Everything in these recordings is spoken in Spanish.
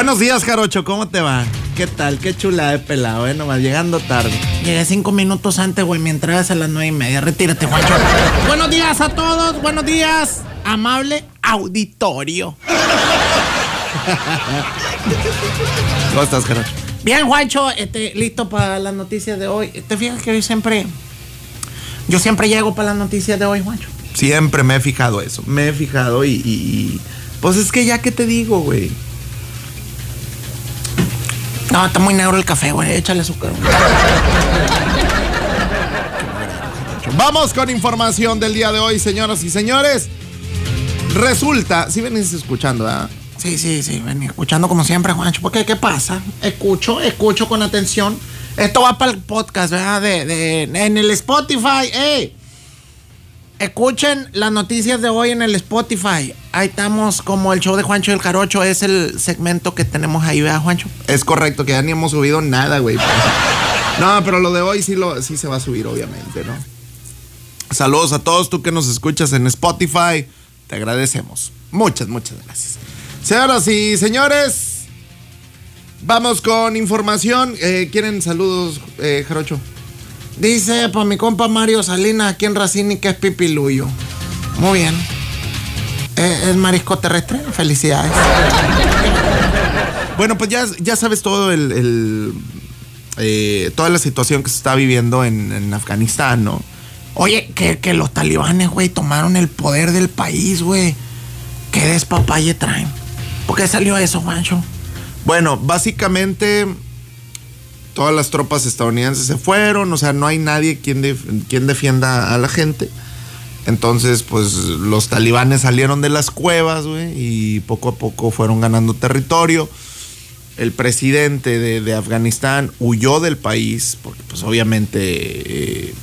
Buenos días, Jarocho, ¿cómo te va? ¿Qué tal? Qué chula de pelado, eh, nomás llegando tarde. Llegué cinco minutos antes, güey, mi entrada es a las nueve y media. Retírate, Juancho. buenos días a todos, buenos días, amable auditorio. ¿Cómo estás, Jarocho? Bien, Juancho, este, listo para las noticias de hoy. ¿Te fijas que hoy siempre... Yo siempre llego para las noticias de hoy, Juancho? Siempre me he fijado eso, me he fijado y... y- y- pues es que ya que te digo, güey. No, está muy negro el café, güey. Échale azúcar. Vamos con información del día de hoy, señoras y señores. Resulta, si venís escuchando, ¿verdad? Sí, sí, sí, ven escuchando como siempre, Juancho. ¿Por qué? ¿Qué pasa? Escucho, escucho con atención. Esto va para el podcast, ¿verdad? De, de- en el Spotify. ¡Ey! Escuchen las noticias de hoy en el Spotify. Ahí estamos como el show de Juancho y el Carocho. Es el segmento que tenemos ahí, ¿verdad, Juancho? Es correcto, que ya ni hemos subido nada, güey. No, pero lo de hoy sí, lo, sí se va a subir, obviamente, ¿no? Saludos a todos tú que nos escuchas en Spotify. Te agradecemos. Muchas, muchas gracias. Señoras y señores, vamos con información. Eh, ¿Quieren saludos, eh, Jarocho? Dice para mi compa Mario Salinas aquí en Racini que es pipiluyo. Muy bien. Eh, ¿Es marisco terrestre? Felicidades. Bueno, pues ya, ya sabes todo el, el, eh, toda la situación que se está viviendo en, en Afganistán, ¿no? Oye, que, que los talibanes, güey, tomaron el poder del país, güey. ¿Qué despapalle traen? ¿Por qué salió eso, Juancho? Bueno, básicamente todas las tropas estadounidenses se fueron, o sea, no hay nadie quien, quien defienda a la gente. Entonces, pues los talibanes salieron de las cuevas, güey, y poco a poco fueron ganando territorio. El presidente de, de Afganistán huyó del país, porque pues obviamente eh,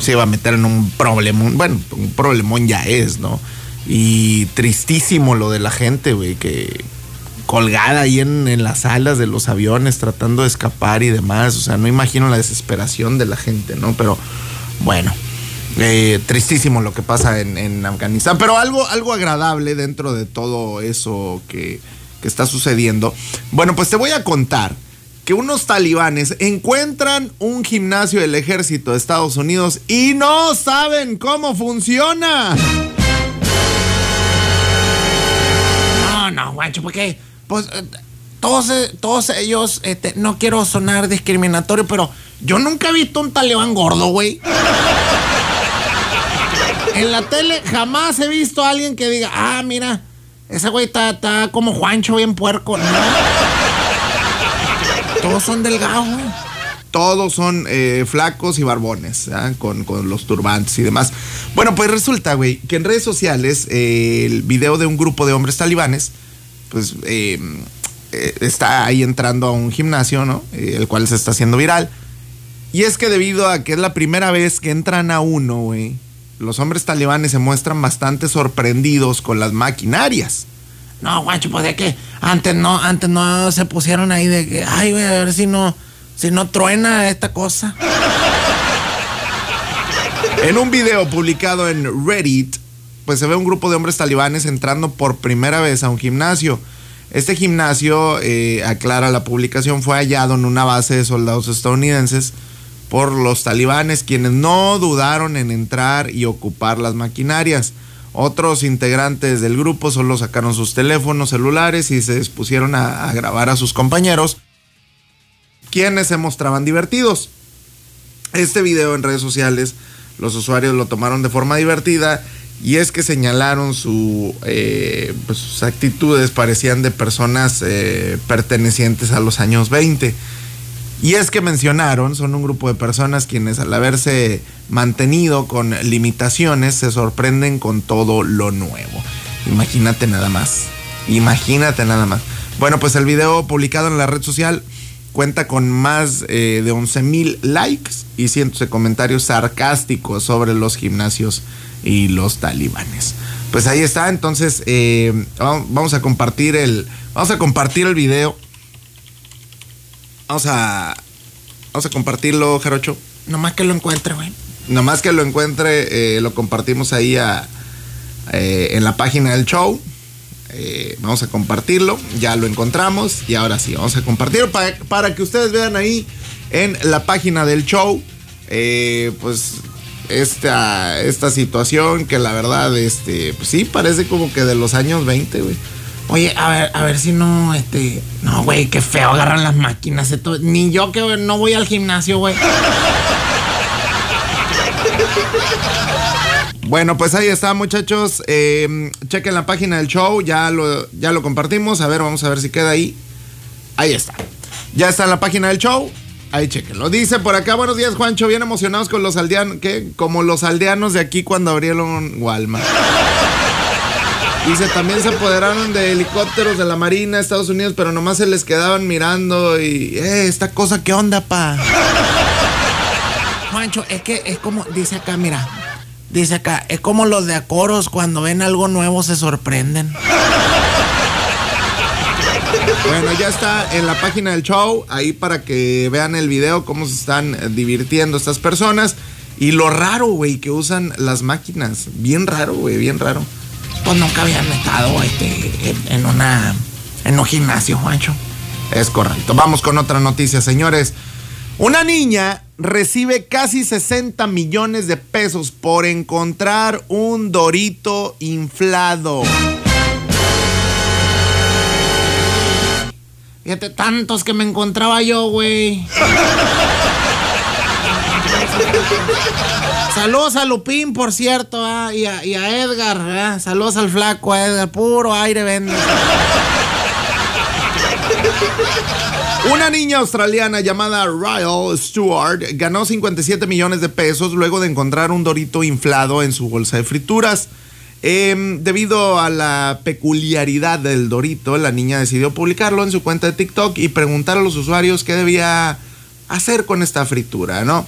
se iba a meter en un problemón, bueno, un problemón ya es, ¿no? Y tristísimo lo de la gente, güey, que colgada ahí en, en las alas de los aviones tratando de escapar y demás. O sea, no imagino la desesperación de la gente, ¿no? Pero bueno, eh, tristísimo lo que pasa en, en Afganistán. Pero algo, algo agradable dentro de todo eso que, que está sucediendo. Bueno, pues te voy a contar que unos talibanes encuentran un gimnasio del ejército de Estados Unidos y no saben cómo funciona. No, no, Juancho, porque, pues, eh, todos, eh, todos ellos, este, no quiero sonar discriminatorio, pero yo nunca he visto un talibán gordo, güey. En la tele jamás he visto a alguien que diga, ah, mira, ese güey está, está como Juancho bien puerco. Todos son delgados, güey. todos son eh, flacos y barbones, ¿ah? con, con los turbantes y demás. Bueno, pues resulta, güey, que en redes sociales el video de un grupo de hombres talibanes, pues eh, eh, está ahí entrando a un gimnasio, ¿no? Eh, el cual se está haciendo viral. Y es que debido a que es la primera vez que entran a uno, güey, los hombres talibanes se muestran bastante sorprendidos con las maquinarias. No, guacho, pues es que antes no, antes no se pusieron ahí de que, ay, güey, a ver si no, si no truena esta cosa. En un video publicado en Reddit, pues se ve un grupo de hombres talibanes entrando por primera vez a un gimnasio. Este gimnasio, eh, aclara la publicación, fue hallado en una base de soldados estadounidenses por los talibanes, quienes no dudaron en entrar y ocupar las maquinarias. Otros integrantes del grupo solo sacaron sus teléfonos celulares y se dispusieron a, a grabar a sus compañeros, quienes se mostraban divertidos. Este video en redes sociales, los usuarios lo tomaron de forma divertida y es que señalaron eh, pues, sus actitudes, parecían de personas eh, pertenecientes a los años 20. Y es que mencionaron, son un grupo de personas quienes al haberse mantenido con limitaciones se sorprenden con todo lo nuevo. Imagínate nada más. Imagínate nada más. Bueno, pues el video publicado en la red social cuenta con más eh, de 11 mil likes y cientos de comentarios sarcásticos sobre los gimnasios y los talibanes. Pues ahí está, entonces eh, vamos vamos a compartir el, vamos a compartir el video. Vamos a, vamos a compartirlo, Jarocho. Nomás que lo encuentre, güey. Nomás que lo encuentre, eh, lo compartimos ahí a, eh, en la página del show. Eh, vamos a compartirlo. Ya lo encontramos. Y ahora sí, vamos a compartirlo para, para que ustedes vean ahí en la página del show. eh, pues esta, esta situación que la verdad, este, pues sí, parece como que de los años 20, güey. Oye, a ver, a ver si no, este. No, güey, qué feo agarran las máquinas. Ni yo que no voy al gimnasio, güey. Bueno, pues ahí está, muchachos. Eh, chequen la página del show, ya lo, ya lo compartimos. A ver, vamos a ver si queda ahí. Ahí está. Ya está en la página del show. Ahí chequenlo. Dice por acá, buenos días, Juancho. Bien emocionados con los aldeanos. ¿Qué? Como los aldeanos de aquí cuando abrieron Walmart. Dice, también se apoderaron de helicópteros de la Marina de Estados Unidos, pero nomás se les quedaban mirando y, eh, esta cosa, ¿qué onda, pa? Juancho, es que es como, dice acá, mira. Dice acá, es como los de Acoros cuando ven algo nuevo se sorprenden. Bueno, ya está en la página del show, ahí para que vean el video, cómo se están divirtiendo estas personas. Y lo raro, güey, que usan las máquinas. Bien raro, güey, bien raro. Pues nunca habían estado este, en una. en un gimnasio, Juancho. Es correcto. Vamos con otra noticia, señores. Una niña recibe casi 60 millones de pesos por encontrar un dorito inflado. Fíjate, tantos que me encontraba yo, güey. Saludos a Lupín, por cierto, ah, y, a, Edgar. ah, Saludos al flaco, Edgar. Puro aire vende. Una niña australiana llamada Ryle Stewart ganó 57 millones de pesos luego de encontrar un dorito inflado en su bolsa de frituras. Em, debido a la peculiaridad del dorito, la niña decidió publicarlo en su cuenta de TikTok y preguntar a los usuarios qué debía hacer con esta fritura, ¿no?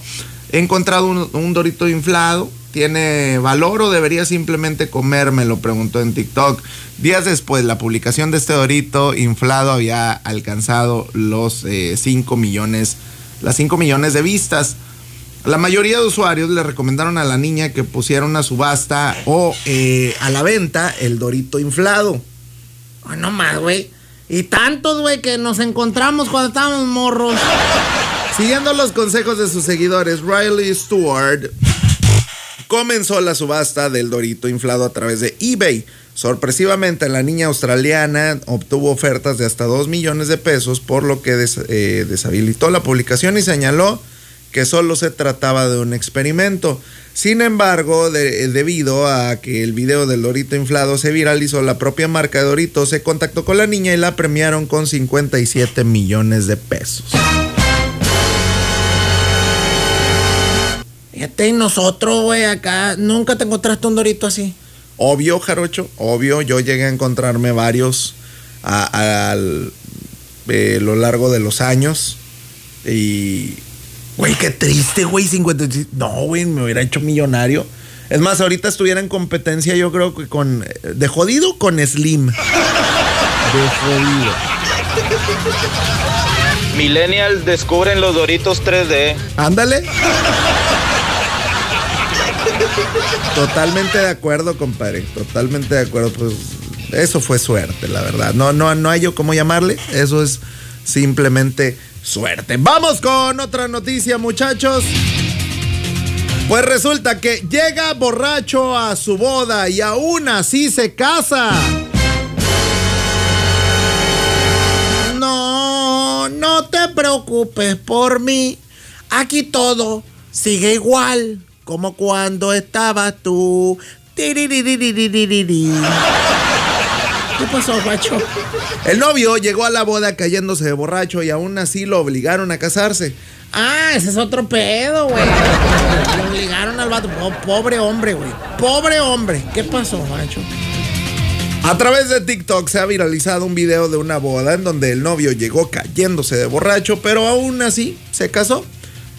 He encontrado un, un dorito inflado, ¿tiene valor o debería simplemente comérmelo? Preguntó en TikTok. Días después, la publicación de este dorito inflado había alcanzado los 5 millones, las 5 millones de vistas. La mayoría de usuarios le recomendaron a la niña que pusiera una subasta o eh, a la venta el dorito inflado. Ay, no más, güey. Y tantos, güey, que nos encontramos cuando estábamos morros. Siguiendo los consejos de sus seguidores, Riley Stewart comenzó la subasta del dorito inflado a través de eBay. Sorpresivamente, la niña australiana obtuvo ofertas de hasta 2 millones de pesos, por lo que eh, deshabilitó la publicación y señaló que solo se trataba de un experimento. Sin embargo, de- debido a que el video del Dorito inflado se viralizó, la propia marca de Dorito se contactó con la niña y la premiaron con 57 millones de pesos. Fíjate, y nosotros, güey, acá, nunca te encontraste un dorito así. Obvio, Jarocho, obvio, yo llegué a encontrarme varios a, a- al- eh, lo largo de los años. Y, güey, qué triste, güey, 57. No, güey, me hubiera hecho millonario. Es más, ahorita estuviera en competencia, yo creo que con. De jodido con Slim. De jodido. Millennials descubren los Doritos 3D. Ándale. Totalmente de acuerdo, compadre. Totalmente de acuerdo. Pues eso fue suerte, la verdad. No, no, no hay yo cómo llamarle. Eso es simplemente suerte. Vamos con otra noticia, muchachos. Pues resulta que llega borracho a su boda y aún así se casa. No, no te preocupes por mí. Aquí todo sigue igual como cuando estabas tú. ¿Qué pasó, macho? El novio llegó a la boda cayéndose de borracho y aún así lo obligaron a casarse. Ah, ese es otro pedo, güey. Lo obligaron al vato. Oh, pobre hombre, güey. Pobre hombre. ¿Qué pasó, macho? A través de TikTok se ha viralizado un video de una boda en donde el novio llegó cayéndose de borracho, pero aún así se casó.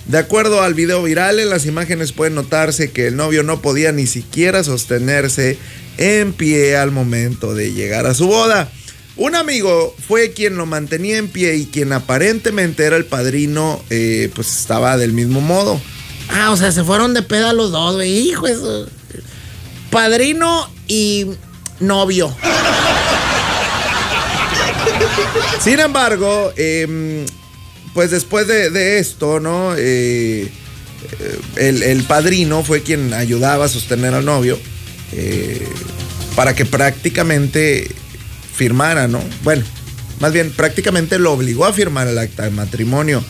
De acuerdo al video viral, en las imágenes puede notarse que el novio no podía ni siquiera sostenerse en pie al momento de llegar a su boda. Un amigo fue quien lo mantenía en pie y quien aparentemente era el padrino, eh, pues estaba del mismo modo. Ah, o sea, se fueron de peda los dos, güey. Hijo, eso. Padrino y novio. Sin embargo, em, pues después de, esto, ¿no? Eh, el, padrino fue quien ayudaba a sostener al novio eh, para que prácticamente firmara, ¿no? Bueno, más bien prácticamente lo obligó a firmar el acta de matrimonio.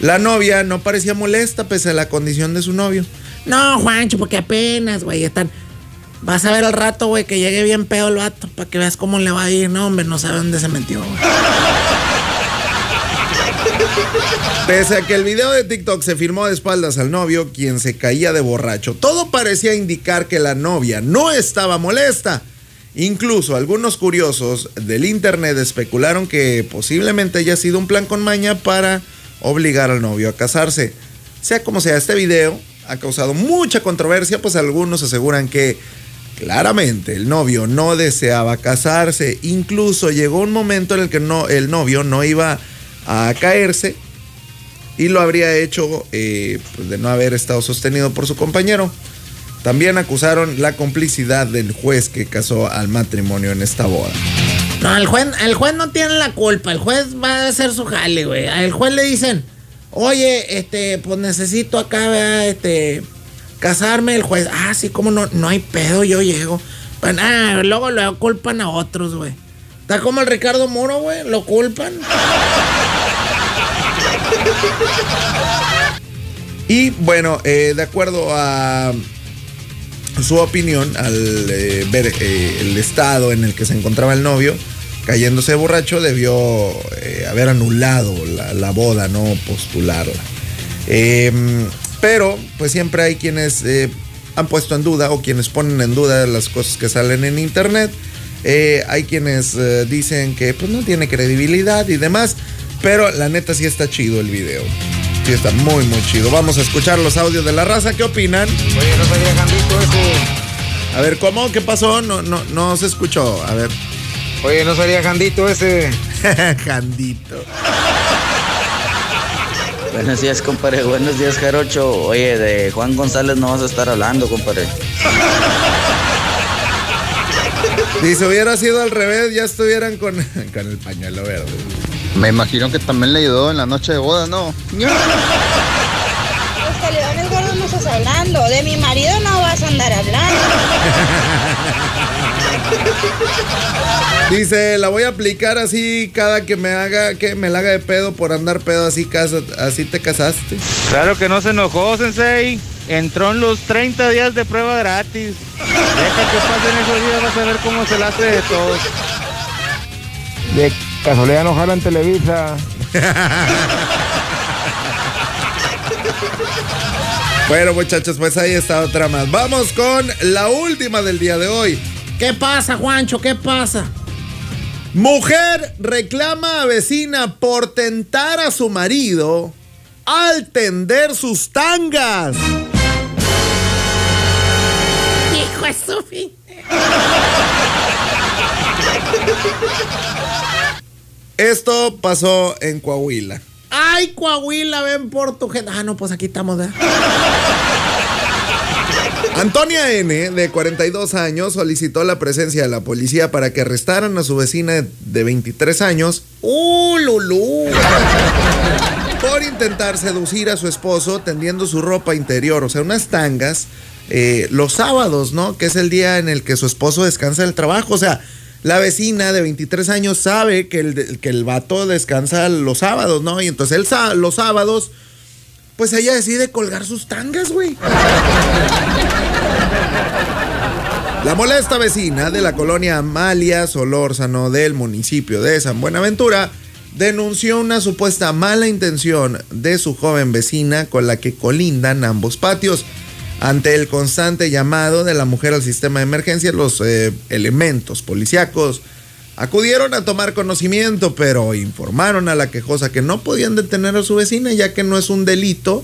La novia no parecía molesta pese a la condición de su novio. No, Juancho, porque apenas, güey, están... Vas a ver al rato, güey, que llegue bien pedo el vato, para que veas cómo le va a ir. No, hombre, no sabe dónde se metió, güey. Pese a que el video de TikTok se firmó de espaldas al novio, quien se caía de borracho, todo parecía indicar que la novia no estaba molesta. Incluso algunos curiosos del internet especularon que posiblemente haya sido un plan con maña para obligar al novio a casarse. Sea como sea, este video ha causado mucha controversia, pues algunos aseguran que claramente el novio no deseaba casarse. Incluso llegó un momento en el que no, el novio no iba a caerse y lo habría hecho eh, pues, de no haber estado sostenido por su compañero. También acusaron la complicidad del juez que casó al matrimonio en esta boda. No, el juez, el juez no tiene la culpa, el juez va a hacer su jale, güey. Al juez le dicen, oye, este, pues necesito acá, este, casarme. El juez, ah, sí, como no, no hay pedo, yo llego. Pues, ah, luego lo culpan a otros, güey. Está como el Ricardo Muro, güey, lo culpan. Y bueno, eh, de acuerdo a su opinión, al eh, ver eh, el estado en el que se encontraba el novio, cayéndose borracho, debió haber anulado la, boda, no postularla. Em, pero, pues siempre hay quienes han puesto en duda o quienes ponen en duda las cosas que salen en internet. hay quienes dicen que pues, no tiene credibilidad y demás. Pero la neta sí está chido el video. Sí está muy, muy chido. Vamos a escuchar los audios de la raza. ¿Qué opinan? Oye, no sabía Jandito ese. A ver, ¿cómo? ¿Qué pasó? No, no, no se escuchó. A ver. Oye, no salía Jandito ese. Jandito. Buenos días, compadre. Buenos días, Jarocho. Oye, de Juan González no vas a estar hablando, compadre. Si se hubiera sido al revés, ya estuvieran con, con el pañuelo verde. Me imagino que también le ayudó en la noche de boda, ¿no? Los talibanes gordos no estás hablando. De mi marido no vas a andar hablando. Dice, la voy a aplicar así cada que me haga, que me la haga de pedo por andar pedo así, así te casaste. Claro que no se enojó, Sensei. Entró en los 30 días de prueba gratis. Deja que pasen esos días, vas a ver cómo se la hace de todos. De Casualidad no jala en Televisa. bueno, muchachos, pues ahí está otra más. Vamos con la última del día de hoy. ¿Qué pasa, Juancho? ¿Qué pasa? Mujer reclama a vecina por tentar a su marido al tender sus tangas. Hijo de su fin. Esto pasó en Coahuila. Ay, Coahuila, ven por tu gente. Ah, no, pues aquí estamos. ¿de? Antonia N., de 42 años, solicitó la presencia de la policía para que arrestaran a su vecina de 23 años, ¡Uh, Lulú! por intentar seducir a su esposo tendiendo su ropa interior, o sea, unas tangas, eh, los sábados, ¿no? Que es el día en el que su esposo descansa del trabajo. O sea, la vecina de 23 años sabe que el, que el vato descansa los sábados, ¿no? Y entonces él los sábados, pues ella decide colgar sus tangas, güey. La molesta vecina de la colonia Amalia Solórzano del municipio de San Buenaventura denunció una supuesta mala intención de su joven vecina con la que colindan ambos patios. Ante el constante llamado de la mujer al sistema de emergencia, los eh, elementos policíacos acudieron a tomar conocimiento, pero informaron a la quejosa que no podían detener a su vecina, ya que no es un delito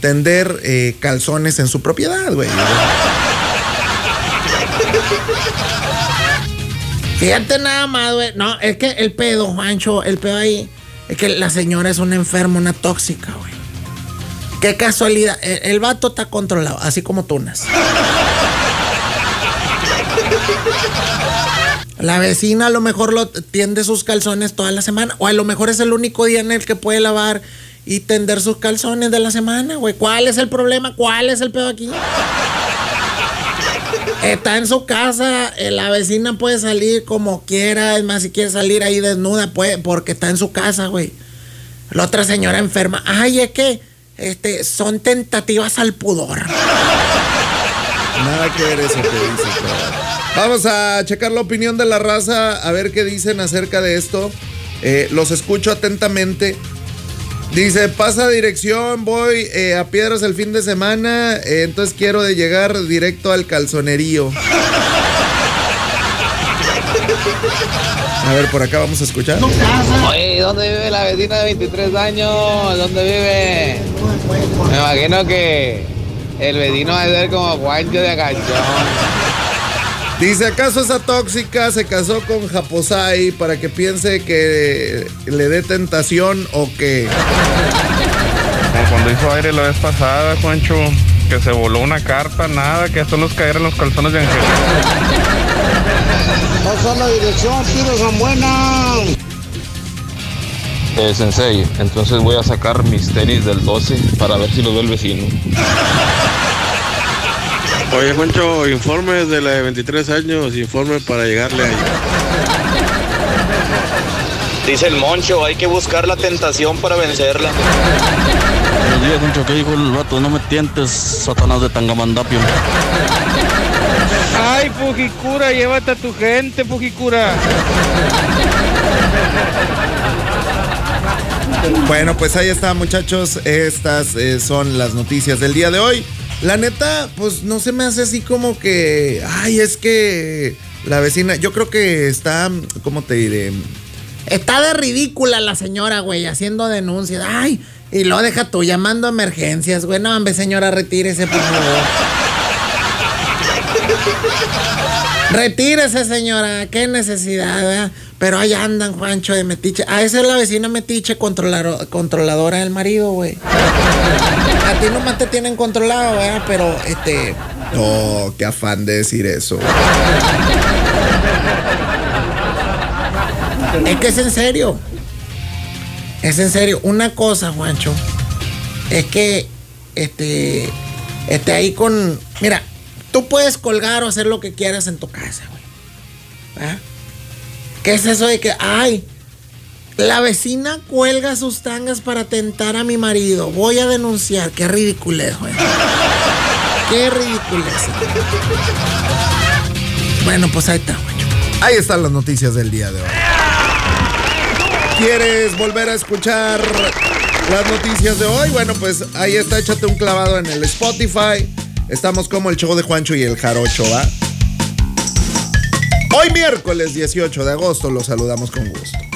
tender eh, calzones en su propiedad, güey. Fíjate nada más, güey. No, es que el pedo, Juancho, el pedo ahí, es que la señora es una enferma, una tóxica, güey. Qué casualidad. El, vato está controlado, así como Tunas. La vecina a lo mejor lo tiende sus calzones toda la semana. O a lo mejor es el único día en el que puede lavar y tender sus calzones de la semana, güey. ¿Cuál es el problema? ¿Cuál es el pedo aquí? Está en su casa, eh, la vecina puede salir como quiera, es más, si quiere salir ahí desnuda, puede, porque está en su casa, güey. La otra señora enferma, ay, es que este, son tentativas al pudor. Nada que ver eso que dice. Vamos a checar la opinión de la raza, a ver qué dicen acerca de esto. Eh, los escucho atentamente. Dice, pasa dirección, voy eh, a Piedras el fin de semana, eh, entonces quiero de llegar directo al calzonerío. A ver, por acá vamos a escuchar. Oye, ¿dónde vive la vecina de 23 años? ¿Dónde vive? Me imagino que el vecino va a ser como Juancho de Acachón. Dice, ¿acaso esa tóxica se casó con Japosai para que piense que le dé tentación o que... Como cuando hizo aire la vez pasada, Juancho, que se voló una carta, nada, que solo los cayeron los calzones de Ángel. Pasa la dirección, pido San Buena. Eh, sensei, entonces voy a sacar mis tenis del 12 para ver si los ve el vecino. Oye, Juancho, informe de la de 23 años, informe para llegarle ahí. Dice el Moncho, hay que buscar la tentación para vencerla. Buenos días, Juancho, ¿qué dijo el vato? No me tientes, Satanás de Tangamandapio. Ay, Fujikura, llévate a tu gente, Fujikura. Bueno, pues ahí está, muchachos. Estas eh, son las noticias del día de hoy. La neta, pues no se me hace así como que. Ay, es que la vecina. Yo creo que está. ¿Cómo te diré? Está de ridícula la señora, güey, haciendo denuncias. Ay, y lo deja tú llamando a emergencias, güey. No, hombre, señora, retírese, por favor. Retírese, señora. Qué necesidad, ¿verdad? Pero ahí andan, Juancho, de metiche. Ah, esa es la vecina metiche controladora del marido, güey. A ti nomás te tienen controlado, ¿verdad? Pero, este... Oh, qué afán de decir eso. Es que es en serio. Es en serio. Una cosa, Juancho, es que este, este ahí con. Mira, tú puedes colgar o hacer lo que quieras en tu casa, güey. ¿verdad? ¿Qué es eso de que, ay, la vecina cuelga sus tangas para tentar a mi marido? Voy a denunciar. Qué ridiculez, güey. Qué ridiculez. Bueno, pues ahí está, Juancho. Ahí están las noticias del día de hoy. ¿Quieres volver a escuchar las noticias de hoy? Bueno, pues ahí está, échate un clavado en el Spotify. Estamos como el show de Juancho y el Jarocho, ¿va? Hoy miércoles 18 de agosto los saludamos con gusto.